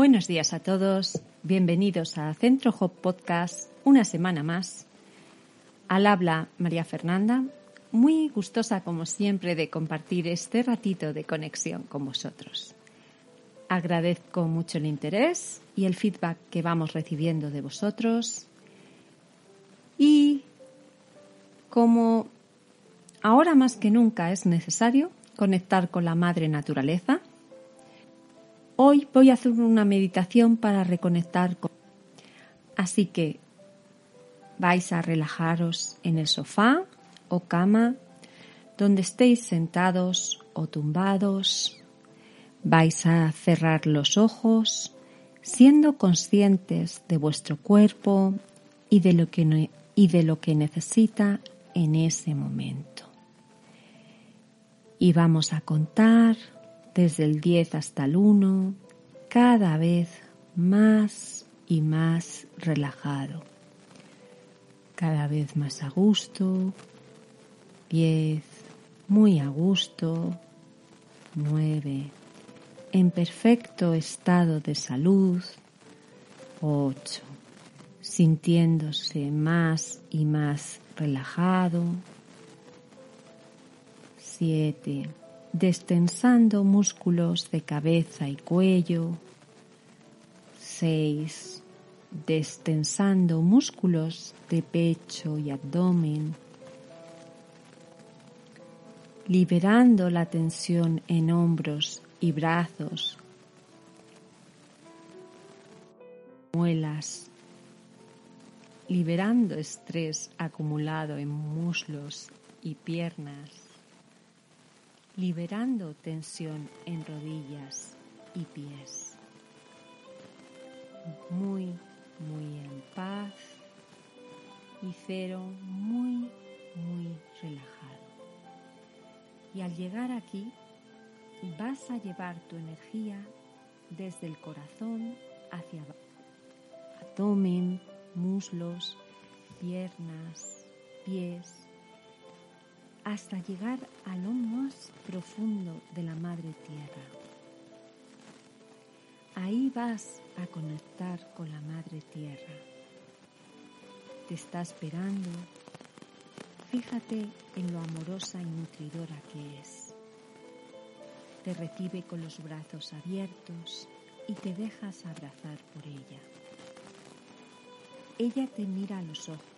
Buenos días a todos, bienvenidos a Centro Hop Podcast, una semana más. Al habla María Fernanda, muy gustosa como siempre de compartir este ratito de conexión con vosotros. Agradezco mucho el interés y el feedback que vamos recibiendo de vosotros y como ahora más que nunca es necesario conectar con la madre naturaleza, Hoy voy a hacer una meditación para reconectar con... Así que vais a relajaros en el sofá o cama, donde estéis sentados o tumbados. Vais a cerrar los ojos, siendo conscientes de vuestro cuerpo y de lo que, y de lo que necesita en ese momento. Y vamos a contar desde el 10 hasta el 1, cada vez más y más relajado, cada vez más a gusto, 10, muy a gusto, 9, en perfecto estado de salud, 8, sintiéndose más y más relajado, 7, destensando músculos de cabeza y cuello. 6. Destensando músculos de pecho y abdomen. Liberando la tensión en hombros y brazos. Muelas. Liberando estrés acumulado en muslos y piernas liberando tensión en rodillas y pies. Muy, muy en paz y cero muy, muy relajado. Y al llegar aquí vas a llevar tu energía desde el corazón hacia abajo. Abdomen, muslos, piernas, pies, hasta llegar a lo más profundo de la Madre Tierra. Ahí vas a conectar con la Madre Tierra. Te está esperando. Fíjate en lo amorosa y nutridora que es. Te recibe con los brazos abiertos y te dejas abrazar por ella. Ella te mira a los ojos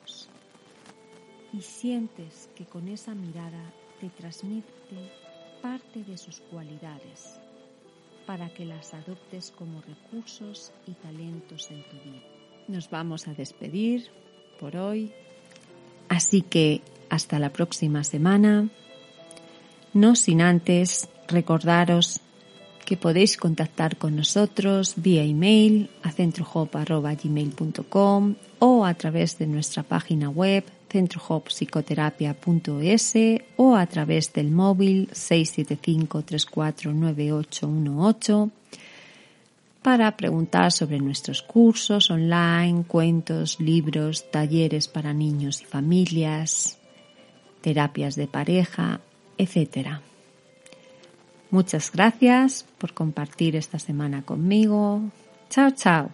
y sientes que con esa mirada te transmite parte de sus cualidades para que las adoptes como recursos y talentos en tu vida. Nos vamos a despedir por hoy, así que hasta la próxima semana, no sin antes recordaros que podéis contactar con nosotros vía email a centrohop.gmail.com o a través de nuestra página web centrohoppsicoterapia.es o a través del móvil 675-349818 para preguntar sobre nuestros cursos online, cuentos, libros, talleres para niños y familias, terapias de pareja, etc. Muchas gracias por compartir esta semana conmigo. Chao, chao.